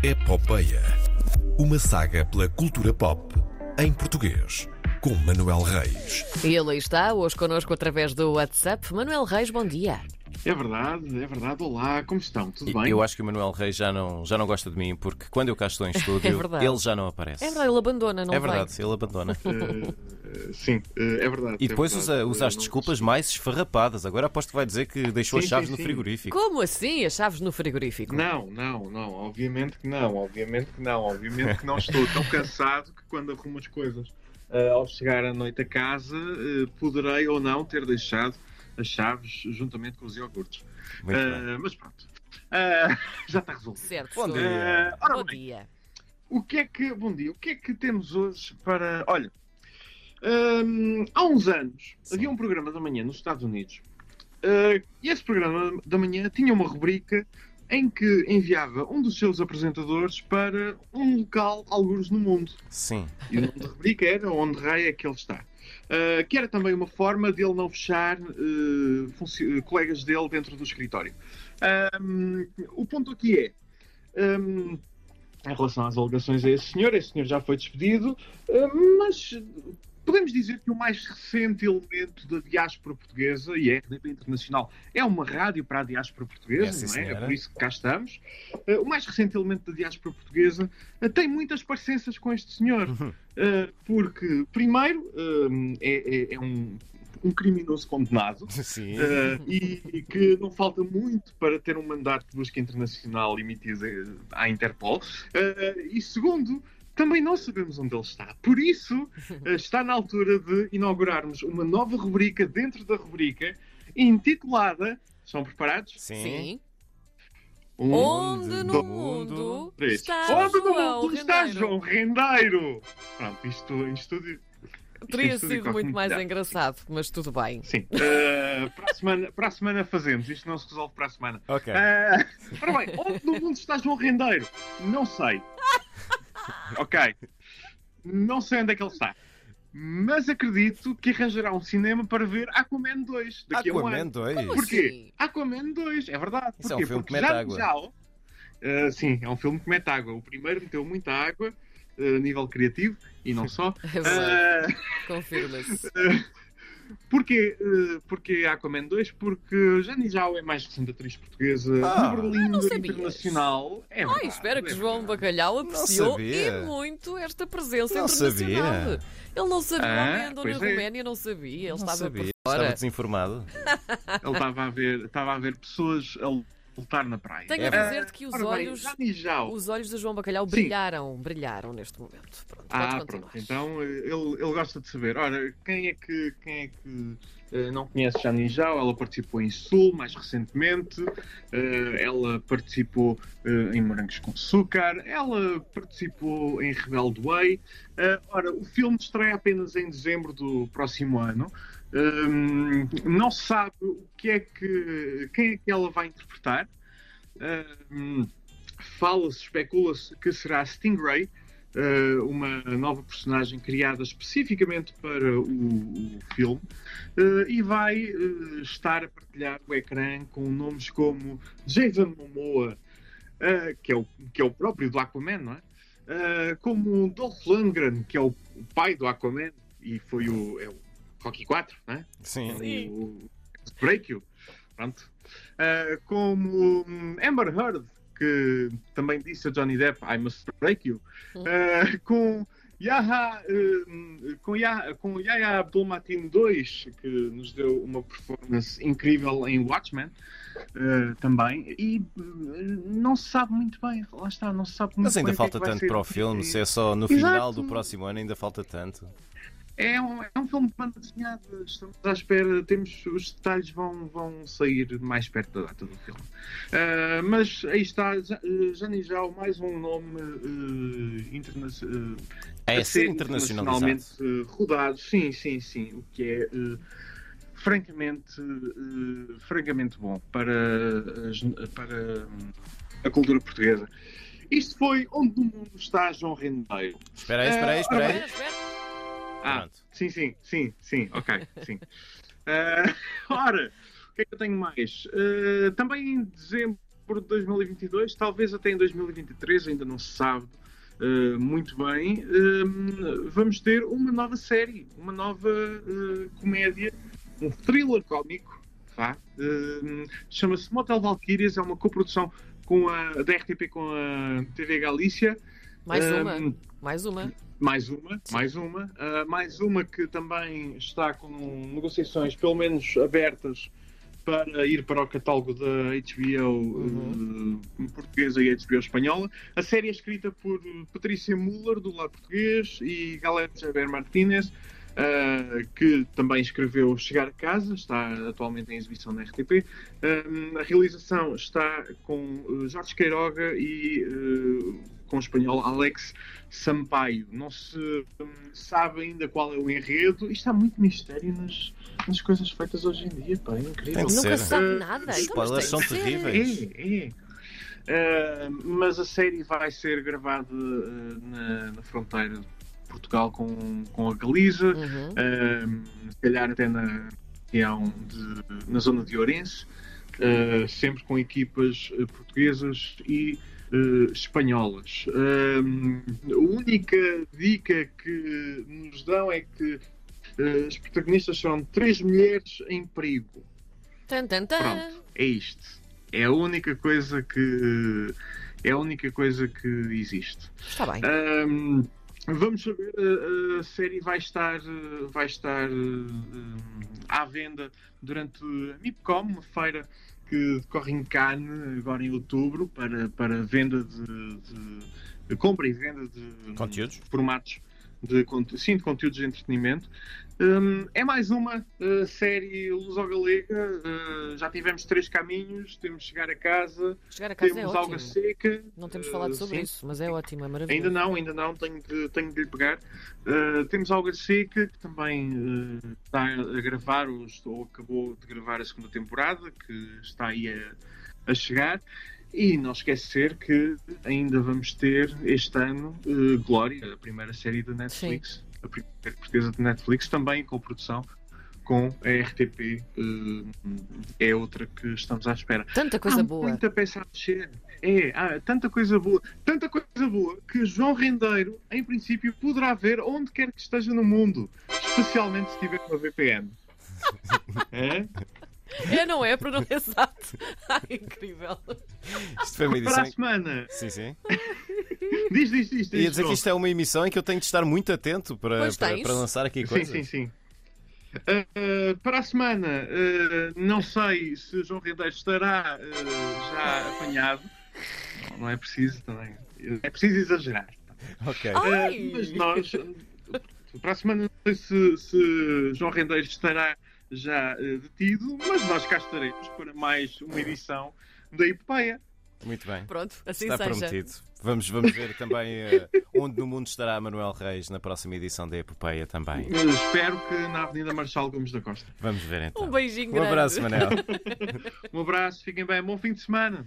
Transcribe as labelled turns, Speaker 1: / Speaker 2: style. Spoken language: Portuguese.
Speaker 1: Epopeia. Uma saga pela cultura pop em português. Com Manuel Reis.
Speaker 2: Ele está, hoje connosco através do WhatsApp. Manuel Reis, bom dia.
Speaker 3: É verdade, é verdade. Olá, como estão? Tudo bem?
Speaker 4: Eu acho que o Manuel Reis já não, já não gosta de mim, porque quando eu cá estou em estúdio,
Speaker 2: verdade.
Speaker 4: ele já não aparece.
Speaker 2: É verdade, ele abandona, não
Speaker 4: É
Speaker 2: vem.
Speaker 4: verdade, ele abandona.
Speaker 3: Eh, sim, eh, é verdade.
Speaker 4: E depois
Speaker 3: é
Speaker 4: usa,
Speaker 3: verdade.
Speaker 4: usa as
Speaker 3: Eh, não-
Speaker 4: desculpas mais esfarrapadas. Agora aposto que vai dizer que deixou
Speaker 3: Sim,
Speaker 4: as chaves
Speaker 3: sim,
Speaker 4: no
Speaker 3: sim.
Speaker 4: frigorífico.
Speaker 2: Como assim? As chaves no frigorífico?
Speaker 3: Não, não, não. Obviamente que não. Obviamente que não. Obviamente que não estou tão cansado que quando arrumo as coisas eh, ao chegar à noite a casa poderei ou não ter deixado as chaves juntamente com os iogurtes.
Speaker 4: Muito bem.
Speaker 3: mas pronto. Eh, já está resolvido.
Speaker 2: Certo,
Speaker 4: Bom dia.
Speaker 3: Ora
Speaker 2: Bom
Speaker 3: bem,
Speaker 2: dia.
Speaker 3: O que é que, bom dia, o que é que temos hoje para. Olha, hum, há uns anos
Speaker 4: Sim.
Speaker 3: havia um programa da manhã nos Estados Unidos uh, e esse programa da manhã tinha uma rubrica em que enviava um dos seus apresentadores para um local, alguns no mundo.
Speaker 4: Sim.
Speaker 3: E o nome da rubrica era Onde Raio é que ele está. Uh, que era também uma forma de ele não fechar uh, colegas dele dentro do escritório. Um, o ponto aqui é. um, em relação às alegações a esse senhor, esse senhor já foi despedido, mas podemos dizer que o mais recente elemento da diáspora portuguesa, e é a RDP Internacional, é uma rádio para a diáspora
Speaker 4: É,
Speaker 3: portuguesa,
Speaker 4: sim,
Speaker 3: não é? É
Speaker 4: senhora.
Speaker 3: por isso que cá estamos. Uh, o mais recente elemento da diáspora portuguesa uh, tem muitas parecenças com este senhor.
Speaker 4: Uhum.
Speaker 3: Uh, porque, primeiro, é, é- é um, um criminoso condenado uh, e, e que não falta muito para ter um mandato de busca internacional emitido à Interpol. Uh, e, segundo, também não sabemos onde ele está. Por isso, uh, está na altura de inaugurarmos uma nova rubrica dentro da rubrica intitulada. Estão preparados?
Speaker 4: Sim.
Speaker 2: Sim.
Speaker 3: Um,
Speaker 2: Onde no mundo
Speaker 3: três.
Speaker 2: está
Speaker 3: Onde no
Speaker 2: João
Speaker 3: mundo está
Speaker 2: Rendeiro?
Speaker 3: João Rendeiro? Pronto, isto em estúdio.
Speaker 2: Teria
Speaker 3: Isto
Speaker 2: sido muito mais engraçado, mas tudo bem.
Speaker 3: Sim. Uh, para, a semana, para a semana fazemos. Isto não se resolve para a semana.
Speaker 4: Ok.
Speaker 3: Uh, ora bem, onde no mundo está João Rendeiro? Não sei. Ok. Não sei onde é que ele está. Mas acredito que arranjará um cinema para ver Aquaman 2 daqui a um
Speaker 4: Aquaman
Speaker 3: ano.
Speaker 4: 2.
Speaker 2: Como
Speaker 3: Porquê?
Speaker 2: assim?
Speaker 3: Aquaman 2, é verdade.
Speaker 4: Isso é um
Speaker 3: Porquê?
Speaker 4: filme que
Speaker 3: Porque
Speaker 4: mete
Speaker 3: já
Speaker 4: água.
Speaker 3: Zhao, uh, sim, é um filme que mete água. O primeiro meteu muita água uh, a nível criativo e não só.
Speaker 2: É verdade,
Speaker 3: Uh,
Speaker 2: confirma-se.
Speaker 3: Porquê, eh, porquê Aquaman 2? Porque Jani Zhao é mais recente atriz portuguesa
Speaker 4: Ah.
Speaker 3: no Berlim. Internacional. É
Speaker 2: Ai, espera que
Speaker 3: é
Speaker 2: João. Bacalhau apreciou e muito esta presença
Speaker 4: Não
Speaker 2: internacional.
Speaker 4: sabia.
Speaker 2: Ele não sabia,
Speaker 3: Ah,
Speaker 2: ele andou na
Speaker 3: é.
Speaker 2: Roménia, não sabia, ele
Speaker 4: Não
Speaker 2: estava
Speaker 4: sabia.
Speaker 2: por
Speaker 4: Estava desinformado.
Speaker 3: Ele estava a ver, estava a ver pessoas a lutar na praia.
Speaker 2: Tenho
Speaker 4: É
Speaker 2: a dizer-te que os
Speaker 3: Ora bem,
Speaker 2: olhos,
Speaker 3: Zhao.
Speaker 2: os olhos de João Bacalhau
Speaker 3: Sim.
Speaker 2: brilharam, brilharam neste momento. Pronto,
Speaker 3: Ah, pronto. Então ele, ele gosta de saber. Ora, quem é que, quem é que eh, não conhece Jani Zhao? Ela participou em Sul mais recentemente. Eh, ela participou eh, em Morangos com Açúcar. Ela participou em Rebelde Way. Ora, o filme estreia apenas em dezembro do próximo ano. Hum, não se sabe o que é que quem é que ela vai interpretar. Hum, Fala-se, especula-se que será Stingray, eh, uma nova personagem criada especificamente para o, o filme, eh, e vai eh, estar a partilhar o ecrã com nomes como Jason Momoa, que, é o, que é o próprio do Aquaman, não é? Como Dolph Lundgren, que é o pai do Aquaman, e foi o, é o Rocky 4, não é?
Speaker 4: Sim.
Speaker 2: Sim.
Speaker 3: o Break You, pronto. Uh, como hum, Amber Heard, que também disse a Johnny Depp, I must break you. Uh, com Yaha, hum, com, Yaha, com Yahya Abdul-Mateen 2, que nos deu uma performance incrível em Watchmen, uh, também. E hum, não se sabe muito bem, lá está, não se sabe muito
Speaker 4: Mas ainda
Speaker 3: bem que é
Speaker 4: falta
Speaker 3: que vai
Speaker 4: tanto para o filme, se é só no
Speaker 3: Exato.
Speaker 4: final do próximo ano ainda falta tanto.
Speaker 3: É um, é um filme de banda desenhada, estamos à espera, temos, os detalhes vão, vão sair mais perto da data do filme. Ah, mas aí está, Ja- Jani Zhao, mais um nome eh, interna eh,
Speaker 4: É
Speaker 3: a
Speaker 4: ser
Speaker 3: internacionalmente rodado, sim, sim, sim, o que é francamente, francamente bom para, as- para hum, a cultura portuguesa. Isto foi Onde no Mundo está João Rendeiro.
Speaker 4: Espera aí, espera aí, espera aí.
Speaker 3: Ah,
Speaker 4: Pronto.
Speaker 3: sim, sim, sim, sim, ok, sim. Ah, ora, o que é que eu tenho mais? Ah, também em dezembro de 2022, talvez até em 2023, ainda não se sabe uh, muito bem, uh, vamos ter uma nova série, uma nova uh, comédia, um thriller cómico, tá? chama-se Motel Valkyrias, é uma coprodução com a, da RTP com a TV Galícia.
Speaker 2: Mais uma, mais uma.
Speaker 3: Mais uma, mais uma. Uh, mais uma que também está com negociações, pelo menos abertas, para ir para o catálogo da HBO uhum. uh, portuguesa e HBO espanhola. A série é escrita por Patrícia Muller, do lado português, e Galera Javier Martínez, uh, que também escreveu Chegar a Casa, está atualmente em exibição na RTP. Uh, a realização está com Jorge Queiroga e com o espanhol Alex Sampaio. Não se hum, sabe ainda qual é o enredo. Isto há muito mistério nas, nas coisas feitas hoje em dia, pá, é incrível.
Speaker 2: Nunca se sabe nada.
Speaker 4: Os então, spoilers são terríveis.
Speaker 3: É, é. Uh, mas a série vai ser gravada uh, na, na, fronteira de Portugal com, com a Galiza, uhum. uh, se calhar até na região de, na zona de Ourense, sempre com equipas portuguesas e uh, espanholas. Uh, a única dica que nos dão é que uh, as protagonistas são três mulheres em perigo.
Speaker 2: Tan, tan, tan.
Speaker 3: Pronto, é isto. É a única coisa que é a única coisa que existe.
Speaker 2: Está bem.
Speaker 3: vamos saber, a, a, série vai estar, vai estar à venda durante a MIPCOM, uma feira que decorre em Cannes agora em outubro para, para venda de, de, de compra e venda de
Speaker 4: conteúdos,
Speaker 3: formatos de, sim, de conteúdos de entretenimento. Um, é mais uma uh, série luso-galega. Uh, já tivemos três caminhos. Temos Chegar a Casa,
Speaker 2: Chegar a casa
Speaker 3: temos
Speaker 2: é
Speaker 3: Alga Seca.
Speaker 2: Não temos falado sobre sim. isso, mas é ótimo, é maravilhoso.
Speaker 3: Ainda não, ainda não, tenho de, tenho de lhe pegar. Uh, temos Alga Seca, que também está a gravar, ou, ou, acabou de gravar a segunda temporada, que está aí a, a chegar. E não esquecer que ainda vamos ter este ano uh, Glória, a primeira série da Netflix, Sim. a primeira portuguesa de Netflix, também com produção com a RTP. Uh, eh, é outra que estamos à espera.
Speaker 2: Tanta coisa
Speaker 3: Há
Speaker 2: boa.
Speaker 3: Muita peça a mexer. É, há tanta coisa boa. Tanta coisa boa que João Rendeiro, em princípio, poderá ver onde quer que esteja no mundo, especialmente se tiver uma VPN.
Speaker 2: é? É, não é? Para não é exato. Ai, incrível.
Speaker 4: Isto foi uma edição.
Speaker 3: Para a semana.
Speaker 4: Sim, sim.
Speaker 3: diz, diz, diz. diz
Speaker 4: Ia dizer que isto é uma emissão em que eu tenho de estar muito atento para, para, para, lançar aqui coisas.
Speaker 3: Sim, sim, sim. Uh, para a semana, uh, não sei se João Rendeiro estará uh, já apanhado. Não, não, é preciso também. É preciso exagerar.
Speaker 4: Ok.
Speaker 3: mas nós, para a semana, não sei se, se João Rendeiro estará já uh, detido, mas nós cá estaremos para mais uma edição da Epopeia.
Speaker 4: Muito bem.
Speaker 2: Pronto, assim
Speaker 4: Está
Speaker 2: seja.
Speaker 4: prometido. Vamos, vamos ver também uh, onde no mundo estará Manuel Reis na próxima edição da Epopeia também.
Speaker 3: Eu espero que na Avenida Marchal Gomes da Costa.
Speaker 4: Vamos ver então.
Speaker 2: Um beijinho
Speaker 4: um
Speaker 2: grande.
Speaker 4: abraço, Manel.
Speaker 3: um abraço, fiquem bem, bom fim de semana.